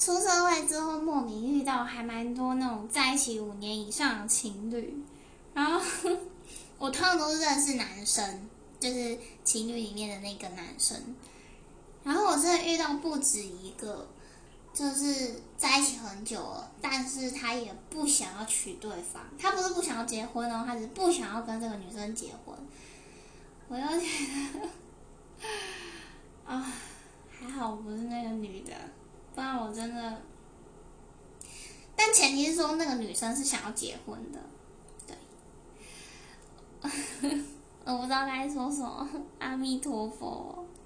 出社会之后，莫名遇到还蛮多那种在一起五年以上的情侣，然后我通常都是认识男生，就是情侣里面的那个男生，然后我真的遇到不止一个，就是在一起很久了，但是他也不想要娶对方，他不是不想要结婚哦，他是不想要跟这个女生结婚，我就觉得啊，还好我不是那个女的。不然我真的，但前提是说那个女生是想要结婚的，对。我不知道该说什么，阿弥陀佛。